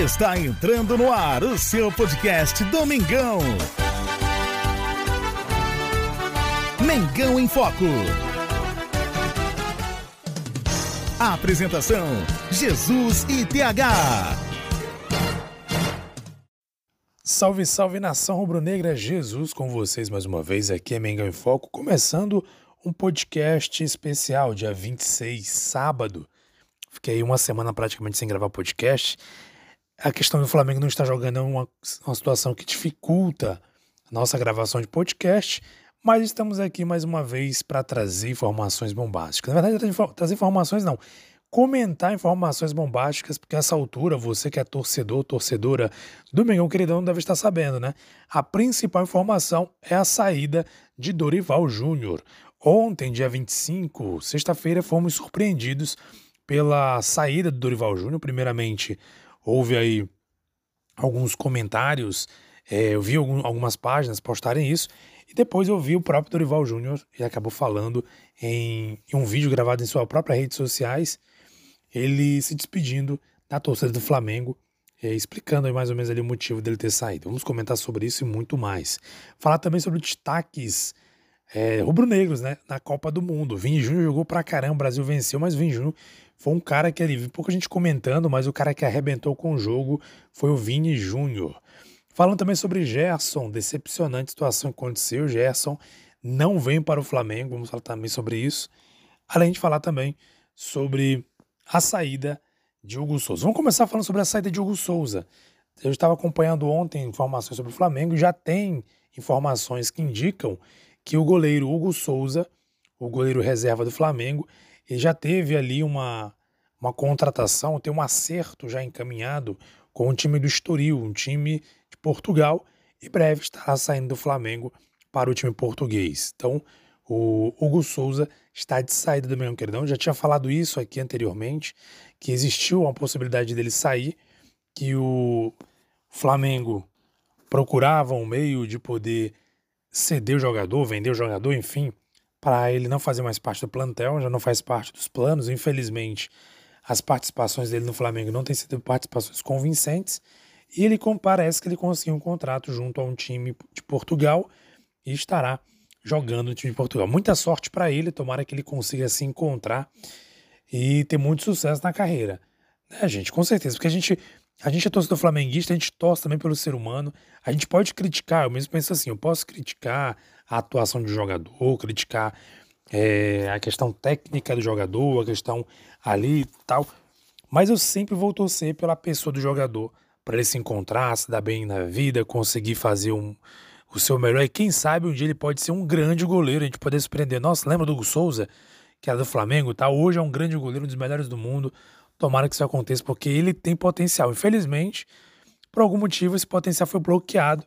Está entrando no ar o seu podcast Domingão. Mengão em Foco. Apresentação: Jesus e TH. Salve, salve nação rubro-negra, Jesus com vocês mais uma vez. Aqui é Mengão em Foco, começando um podcast especial, dia 26, sábado. Fiquei uma semana praticamente sem gravar podcast a questão do Flamengo não estar jogando é uma, uma situação que dificulta a nossa gravação de podcast, mas estamos aqui mais uma vez para trazer informações bombásticas. Na verdade, trazer informações não, comentar informações bombásticas, porque essa altura, você que é torcedor, torcedora do Mengão Queridão deve estar sabendo, né? A principal informação é a saída de Dorival Júnior. Ontem, dia 25, sexta-feira, fomos surpreendidos pela saída do Dorival Júnior, primeiramente houve aí alguns comentários, é, eu vi algum, algumas páginas postarem isso, e depois eu vi o próprio Dorival Júnior, ele acabou falando em, em, um vídeo gravado em sua própria redes sociais, ele se despedindo da torcida do Flamengo, é, explicando mais ou menos ali o motivo dele ter saído. Vamos comentar sobre isso e muito mais. Falar também sobre destaques é, rubro-negros, né, na Copa do Mundo. Vini Júnior jogou pra caramba, o Brasil venceu, mas Vini Júnior foi um cara que ali, pouca gente comentando, mas o cara que arrebentou com o jogo foi o Vini Júnior. Falando também sobre Gerson, decepcionante situação que aconteceu. Gerson não vem para o Flamengo, vamos falar também sobre isso. Além de falar também sobre a saída de Hugo Souza. Vamos começar falando sobre a saída de Hugo Souza. Eu estava acompanhando ontem informações sobre o Flamengo e já tem informações que indicam que o goleiro Hugo Souza, o goleiro reserva do Flamengo, ele já teve ali uma, uma contratação, tem um acerto já encaminhado com o time do Estoril, um time de Portugal, e breve estará saindo do Flamengo para o time português. Então, o Hugo Souza está de saída do Mengão Queridão. Já tinha falado isso aqui anteriormente, que existiu uma possibilidade dele sair, que o Flamengo procurava um meio de poder ceder o jogador, vender o jogador, enfim, para ele não fazer mais parte do plantel, já não faz parte dos planos. Infelizmente, as participações dele no Flamengo não têm sido participações convincentes. E ele parece que ele conseguiu um contrato junto a um time de Portugal e estará jogando no time de Portugal. Muita sorte para ele, tomara que ele consiga se encontrar e ter muito sucesso na carreira. Né, gente? Com certeza, porque a gente, a gente é torcedor flamenguista, a gente torce também pelo ser humano. A gente pode criticar, eu mesmo penso assim, eu posso criticar a atuação do jogador, criticar é, a questão técnica do jogador, a questão ali e tal. Mas eu sempre vou torcer pela pessoa do jogador, para ele se encontrar, se dar bem na vida, conseguir fazer um, o seu melhor. E quem sabe um dia ele pode ser um grande goleiro, a gente poder surpreender. Nossa, lembra do Hugo Souza, que era do Flamengo, tá? Hoje é um grande goleiro, um dos melhores do mundo. Tomara que isso aconteça, porque ele tem potencial. Infelizmente, por algum motivo, esse potencial foi bloqueado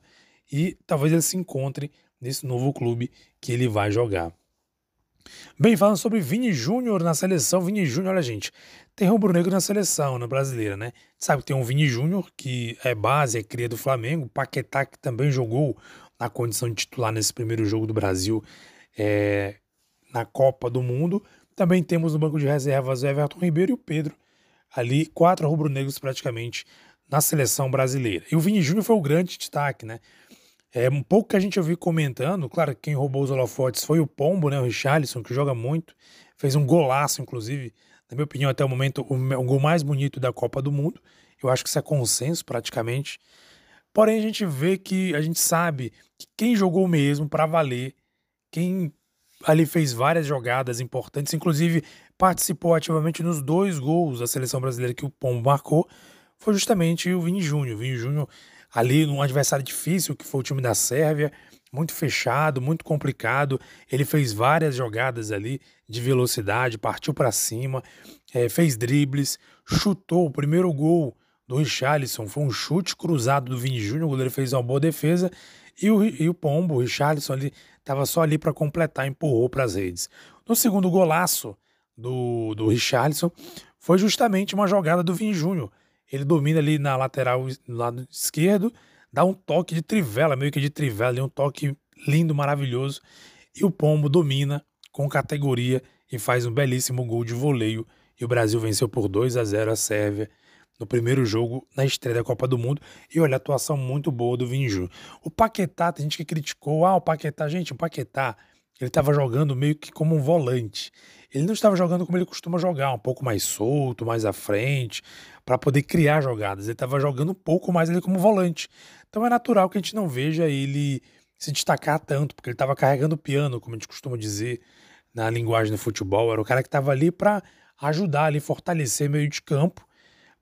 e talvez ele se encontre nesse novo clube que ele vai jogar. Bem, falando sobre Vini Júnior na seleção, Vini Júnior, olha gente, tem rubro-negro na seleção, na brasileira, né? Sabe que tem um Vini Júnior que é base, é cria do Flamengo, Paquetá que também jogou na condição de titular nesse primeiro jogo do Brasil é, na Copa do Mundo. Também temos no banco de reservas o Everton Ribeiro e o Pedro, ali quatro rubro-negros praticamente na seleção brasileira. E o Vini Júnior foi o grande destaque, né? É um pouco que a gente ouviu comentando, claro que quem roubou os holofotes foi o Pombo, né, o Richarlison, que joga muito, fez um golaço, inclusive, na minha opinião, até o momento, o, o gol mais bonito da Copa do Mundo. Eu acho que isso é consenso praticamente. Porém, a gente vê que a gente sabe que quem jogou mesmo para valer, quem ali fez várias jogadas importantes, inclusive participou ativamente nos dois gols da seleção brasileira que o Pombo marcou, foi justamente o Vini Júnior. O Vini Júnior ali num adversário difícil, que foi o time da Sérvia, muito fechado, muito complicado. Ele fez várias jogadas ali de velocidade, partiu para cima, é, fez dribles, chutou o primeiro gol do Richarlison, foi um chute cruzado do Vini Júnior, o goleiro fez uma boa defesa e o, e o Pombo, o Richarlison, ali estava só ali para completar, empurrou para as redes. No segundo golaço do, do Richarlison, foi justamente uma jogada do Vini Júnior. Ele domina ali na lateral, lado esquerdo, dá um toque de trivela, meio que de trivela, um toque lindo, maravilhoso. E o Pombo domina com categoria e faz um belíssimo gol de voleio. E o Brasil venceu por 2 a 0 a Sérvia no primeiro jogo na estreia da Copa do Mundo. E olha, atuação muito boa do Júnior. O Paquetá, tem gente que criticou, ah, o Paquetá, gente, o Paquetá, ele estava jogando meio que como um volante. Ele não estava jogando como ele costuma jogar, um pouco mais solto, mais à frente, para poder criar jogadas. Ele estava jogando um pouco mais ali como volante. Então é natural que a gente não veja ele se destacar tanto, porque ele estava carregando o piano, como a gente costuma dizer na linguagem do futebol. Era o cara que estava ali para ajudar ali, fortalecer meio de campo,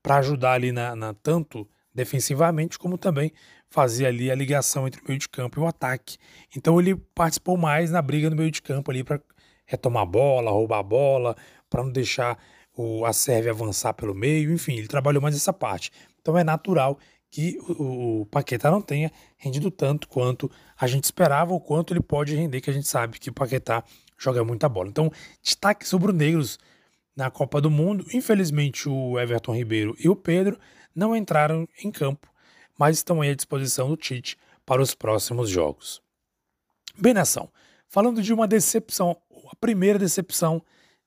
para ajudar ali na, na, tanto defensivamente como também fazia ali a ligação entre o meio de campo e o ataque. Então ele participou mais na briga no meio de campo ali para retomar a bola, roubar a bola, para não deixar o, a Sérvia avançar pelo meio, enfim, ele trabalhou mais essa parte. Então é natural que o, o Paquetá não tenha rendido tanto quanto a gente esperava ou quanto ele pode render, que a gente sabe que o Paquetá joga muita bola. Então, destaque sobre o Negros na Copa do Mundo. Infelizmente, o Everton Ribeiro e o Pedro não entraram em campo, mas estão aí à disposição do Tite para os próximos jogos. Bem, nação, falando de uma decepção, a primeira decepção,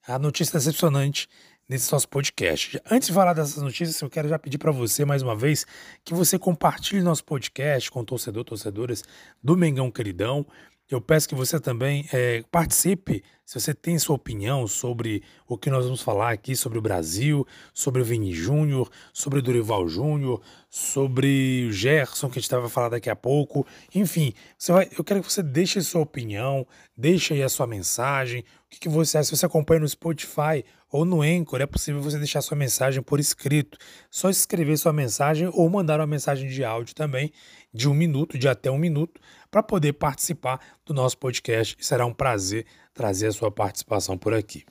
a notícia decepcionante nesse nosso podcast. Antes de falar dessas notícias, eu quero já pedir para você mais uma vez que você compartilhe nosso podcast com torcedor, torcedoras do Mengão Queridão. Eu peço que você também é, participe, se você tem sua opinião sobre o que nós vamos falar aqui sobre o Brasil, sobre o Vini Júnior, sobre o Dorival Júnior, sobre o Gerson, que a gente vai falar daqui a pouco. Enfim, vai, eu quero que você deixe sua opinião, deixe aí a sua mensagem. Que, que você? Se você acompanha no Spotify ou no Anchor, é possível você deixar sua mensagem por escrito. Só escrever sua mensagem ou mandar uma mensagem de áudio também, de um minuto, de até um minuto, para poder participar do nosso podcast. Será um prazer trazer a sua participação por aqui.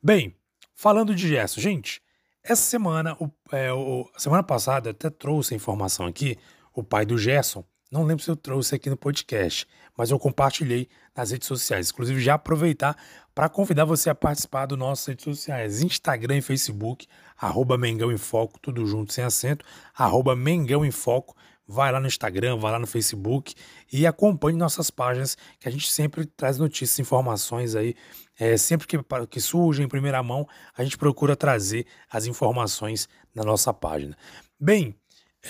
Bem, falando de Gerson, gente, essa semana, o, é, o, semana passada, eu até trouxe a informação aqui, o pai do Gerson, não lembro se eu trouxe aqui no podcast, mas eu compartilhei nas redes sociais. Inclusive, já aproveitar para convidar você a participar dos nossos redes sociais, Instagram e Facebook, arroba Mengão em Foco, tudo junto, sem acento, arroba Mengão em Foco. Vai lá no Instagram, vai lá no Facebook e acompanhe nossas páginas, que a gente sempre traz notícias, informações aí. É, sempre que, que surge em primeira mão, a gente procura trazer as informações na nossa página. Bem,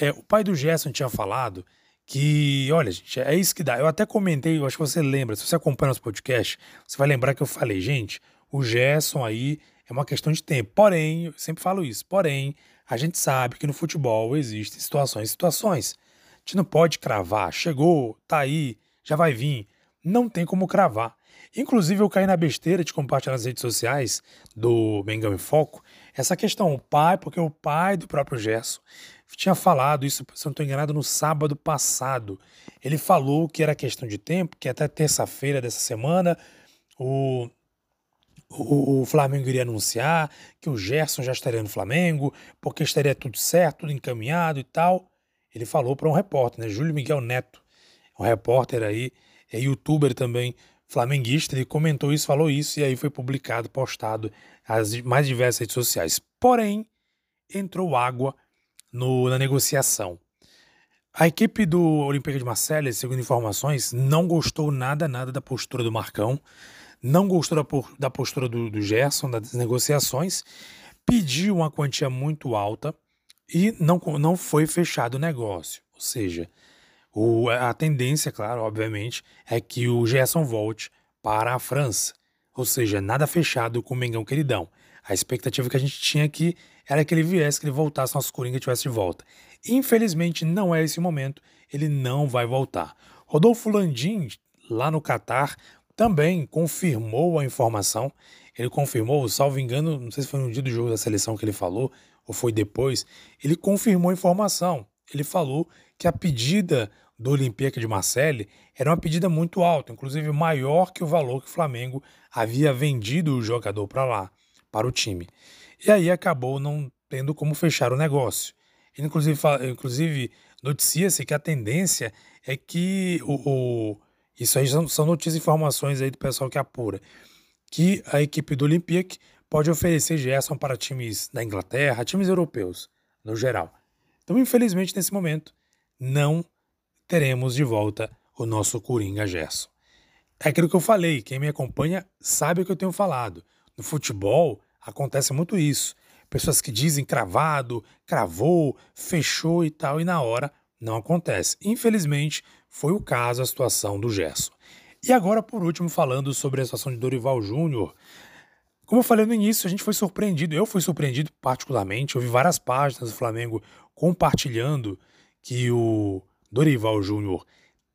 é, o pai do Gerson tinha falado que, olha, gente, é isso que dá. Eu até comentei, eu acho que você lembra, se você acompanha nosso podcast, você vai lembrar que eu falei, gente, o Gerson aí é uma questão de tempo. Porém, eu sempre falo isso, porém, a gente sabe que no futebol existem situações e situações. A gente não pode cravar, chegou, tá aí, já vai vir. Não tem como cravar. Inclusive, eu caí na besteira de compartilhar nas redes sociais do Mengão em Foco essa questão. O pai, porque o pai do próprio Gerson tinha falado isso, se não estou enganado, no sábado passado. Ele falou que era questão de tempo, que até terça-feira dessa semana o, o, o, Flamengo iria anunciar que o Gerson já estaria no Flamengo, porque estaria tudo certo, tudo encaminhado e tal. Ele falou para um repórter, né, Júlio Miguel Neto, um repórter aí, é youtuber também, flamenguista, ele comentou isso, falou isso, e aí foi publicado, postado as mais diversas redes sociais. Porém, entrou água no, na negociação. A equipe do Olympique de Marseille, segundo informações, não gostou nada, nada da postura do Marcão, não gostou da, postura do, do Gerson, das negociações, pediu uma quantia muito alta e não, não foi fechado o negócio. Ou seja, o, a tendência, claro, obviamente, é que o Gerson volte para a França. Ou seja, nada fechado com o Mengão Queridão. A expectativa que a gente tinha aqui era que ele viesse, que ele voltasse, nosso Coringa tivesse de volta. Infelizmente, não é esse momento, ele não vai voltar. Rodolfo Landim, lá no Catar, também confirmou a informação. Ele confirmou, salvo engano, não sei se foi no dia do jogo da seleção que ele falou, ou foi depois, ele confirmou a informação. Ele falou que a pedida do Olympique de Marseille era uma pedida muito alta, inclusive maior que o valor que o Flamengo havia vendido o jogador para lá, para o time. E aí acabou não tendo como fechar o negócio. Inclusive, inclusive noticia-se que a tendência é que o, o isso aí são, são notícias e informações aí do pessoal que apura, que a equipe do Olympique pode oferecer Gerson para times da Inglaterra, times europeus, no geral. Então, infelizmente, nesse momento, não teremos de volta o nosso Coringa Gerson. É aquilo que eu falei, quem me acompanha sabe o que eu tenho falado. No futebol, acontece muito isso. pessoas que dizem cravado, cravou, fechou e tal, e na hora não acontece. Infelizmente, foi o caso a situação do Gerson. E agora, por último, falando sobre a situação de Dorival Júnior. Como eu falei no início, a gente foi surpreendido, eu fui surpreendido particularmente, eu vi várias páginas do Flamengo compartilhando que o Dorival Júnior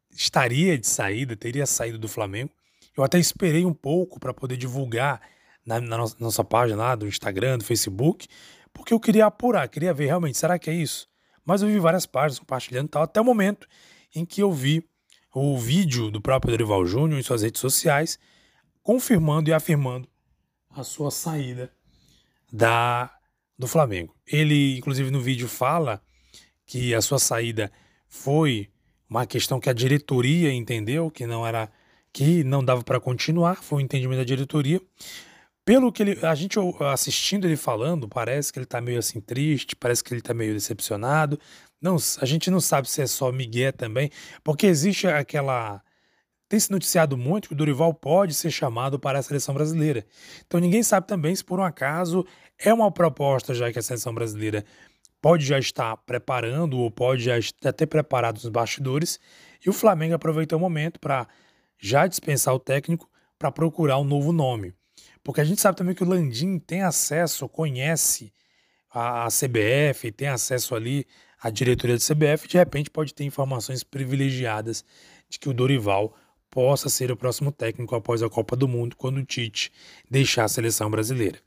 estaria de saída, teria saído do Flamengo. Eu até esperei um pouco para poder divulgar na, na, nossa página lá do Instagram, do Facebook, porque eu queria apurar, queria ver realmente, será que é isso? Mas eu vi várias páginas compartilhando tal, até o momento em que eu vi o vídeo do próprio Dorival Júnior em suas redes sociais, confirmando e afirmando a sua saída da do Flamengo. Ele, inclusive, no vídeo fala que a sua saída foi uma questão que a diretoria entendeu que não era que não dava para continuar, foi o um entendimento da diretoria. Pelo que ele, a gente assistindo ele falando, parece que ele tá meio assim triste, parece que ele tá meio decepcionado. Não, a gente não sabe se é só Miguel também, porque existe aquela tem se noticiado muito que o Dorival pode ser chamado para a seleção brasileira. Então ninguém sabe também se por um acaso é uma proposta já que a seleção brasileira pode já estar preparando ou pode já ter preparado os bastidores. E o Flamengo aproveitou o momento para já dispensar o técnico para procurar um novo nome. Porque a gente sabe também que o Landim tem acesso, conhece a, CBF, tem acesso ali à diretoria da CBF, de repente pode ter informações privilegiadas de que o Dorival possa ser o próximo técnico após a Copa do Mundo, quando o Tite deixar a seleção brasileira.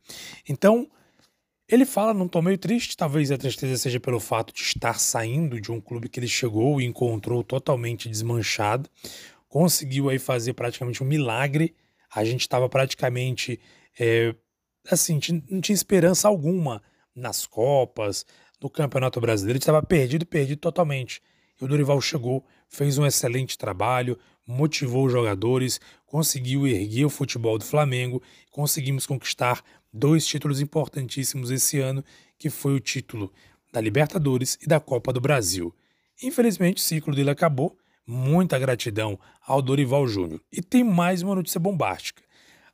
Então, ele fala num tom meio triste, talvez a tristeza seja pelo fato de estar saindo de um clube que ele chegou e encontrou totalmente desmanchado. Conseguiu aí fazer praticamente um milagre. A gente estava praticamente é, assim, não tinha esperança alguma nas Copas, no Campeonato Brasileiro, estava perdido, perdido totalmente. E o Dorival chegou, fez um excelente trabalho, motivou os jogadores, conseguiu erguer o futebol do Flamengo, conseguimos conquistar dois títulos importantíssimos esse ano, que foi o título da Libertadores e da Copa do Brasil. Infelizmente, o ciclo dele acabou. Muita gratidão ao Dorival Júnior. E tem mais uma notícia bombástica.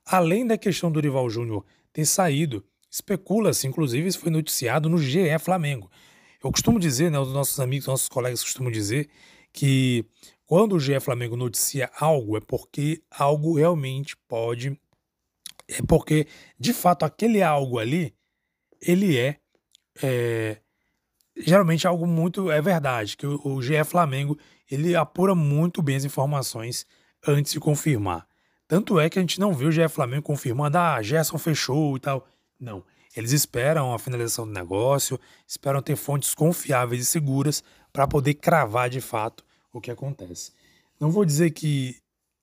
Além da questão do Dorival Júnior ter saído, especula-se, inclusive, isso foi noticiado no GE Flamengo. Eu costumo dizer, né, os nossos amigos, nossos colegas costumam dizer que quando o GE Flamengo noticia algo é porque algo realmente pode é porque, de fato, aquele algo ali, ele é, é geralmente algo muito é verdade, que o, o GE Flamengo, ele apura muito bem as informações antes de confirmar. Tanto é que a gente não viu o GE Flamengo confirmando, ah, Gerson fechou e tal. Não. Eles esperam a finalização do negócio, esperam ter fontes confiáveis e seguras para poder cravar de fato o que acontece. Não vou dizer que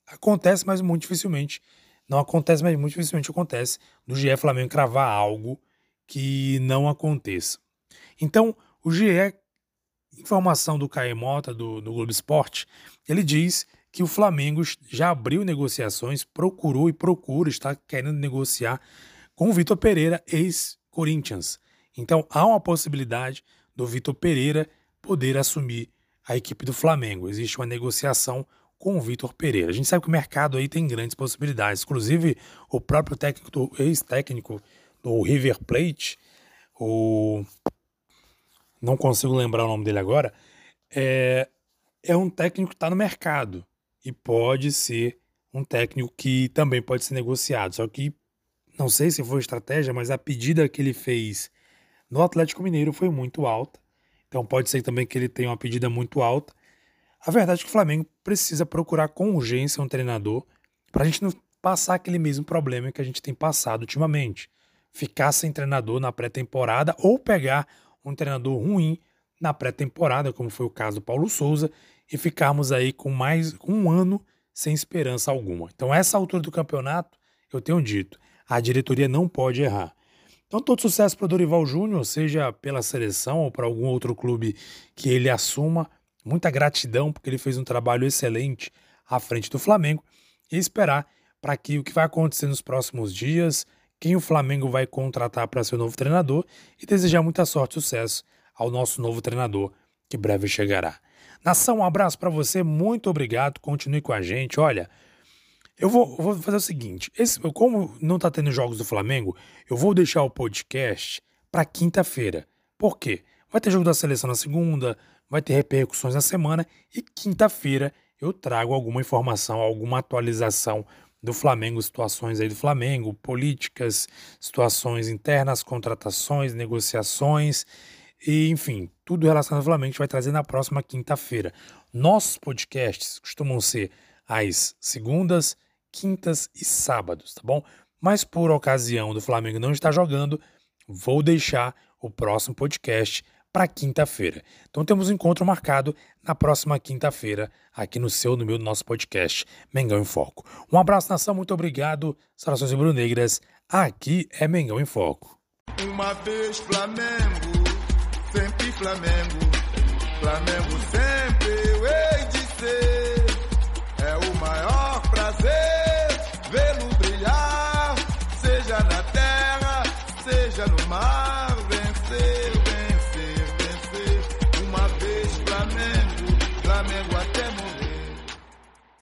acontece, mas muito dificilmente não acontece, mas muito dificilmente acontece do GE Flamengo cravar algo que não aconteça. Então, o GE, informação do Caio Mota, do, do Globo Esporte, ele diz que o Flamengo já abriu negociações, procurou e procura, está querendo negociar com o Vitor Pereira, ex-Corinthians. Então, há uma possibilidade do Vitor Pereira poder assumir a equipe do Flamengo. Existe uma negociação com o Vitor Pereira. A gente sabe que o mercado aí tem grandes possibilidades. Inclusive, o próprio técnico, ex-técnico do River Plate, o não consigo lembrar o nome dele agora, é, é um técnico que está no mercado e pode ser um técnico que também pode ser negociado. Só que não sei se foi estratégia, mas a pedida que ele fez no Atlético Mineiro foi muito alta. Então pode ser também que ele tenha uma pedida muito alta a verdade é que o Flamengo precisa procurar com urgência um treinador para a gente não passar aquele mesmo problema que a gente tem passado ultimamente. Ficar sem treinador na pré-temporada ou pegar um treinador ruim na pré-temporada, como foi o caso do Paulo Souza, e ficarmos aí com mais um ano sem esperança alguma. Então, essa altura do campeonato, eu tenho dito, a diretoria não pode errar. Então, todo sucesso para o Dorival Júnior, seja pela seleção ou para algum outro clube que ele assuma muita gratidão, porque ele fez um trabalho excelente à frente do Flamengo e esperar para que o que vai acontecer nos próximos dias, quem o Flamengo vai contratar para ser o novo treinador e desejar muita sorte e sucesso ao nosso novo treinador que breve chegará. Nação, um abraço para você, muito obrigado, continue com a gente. Olha, eu vou, vou fazer o seguinte: esse, como não está tendo jogos do Flamengo, eu vou deixar o podcast para quinta-feira. Por quê? Vai ter jogo da seleção na segunda, vai ter repercussões na semana e quinta-feira eu trago alguma informação, alguma atualização do Flamengo, situações aí do Flamengo, políticas, situações internas, contratações, negociações e, enfim, tudo relacionado ao Flamengo a gente vai trazer na próxima quinta-feira. Nossos podcasts costumam ser às segundas, quintas e sábados, tá bom? Mas por ocasião do Flamengo não estar jogando, vou deixar o próximo podcast para quinta-feira. Então temos um encontro marcado na próxima quinta-feira, aqui no seu, no meu, no nosso podcast Mengão em Foco. Um abraço, nação, muito obrigado. Saudações rubro-negras, aqui é Mengão em Foco. Uma vez Flamengo, sempre Flamengo, Flamengo sempre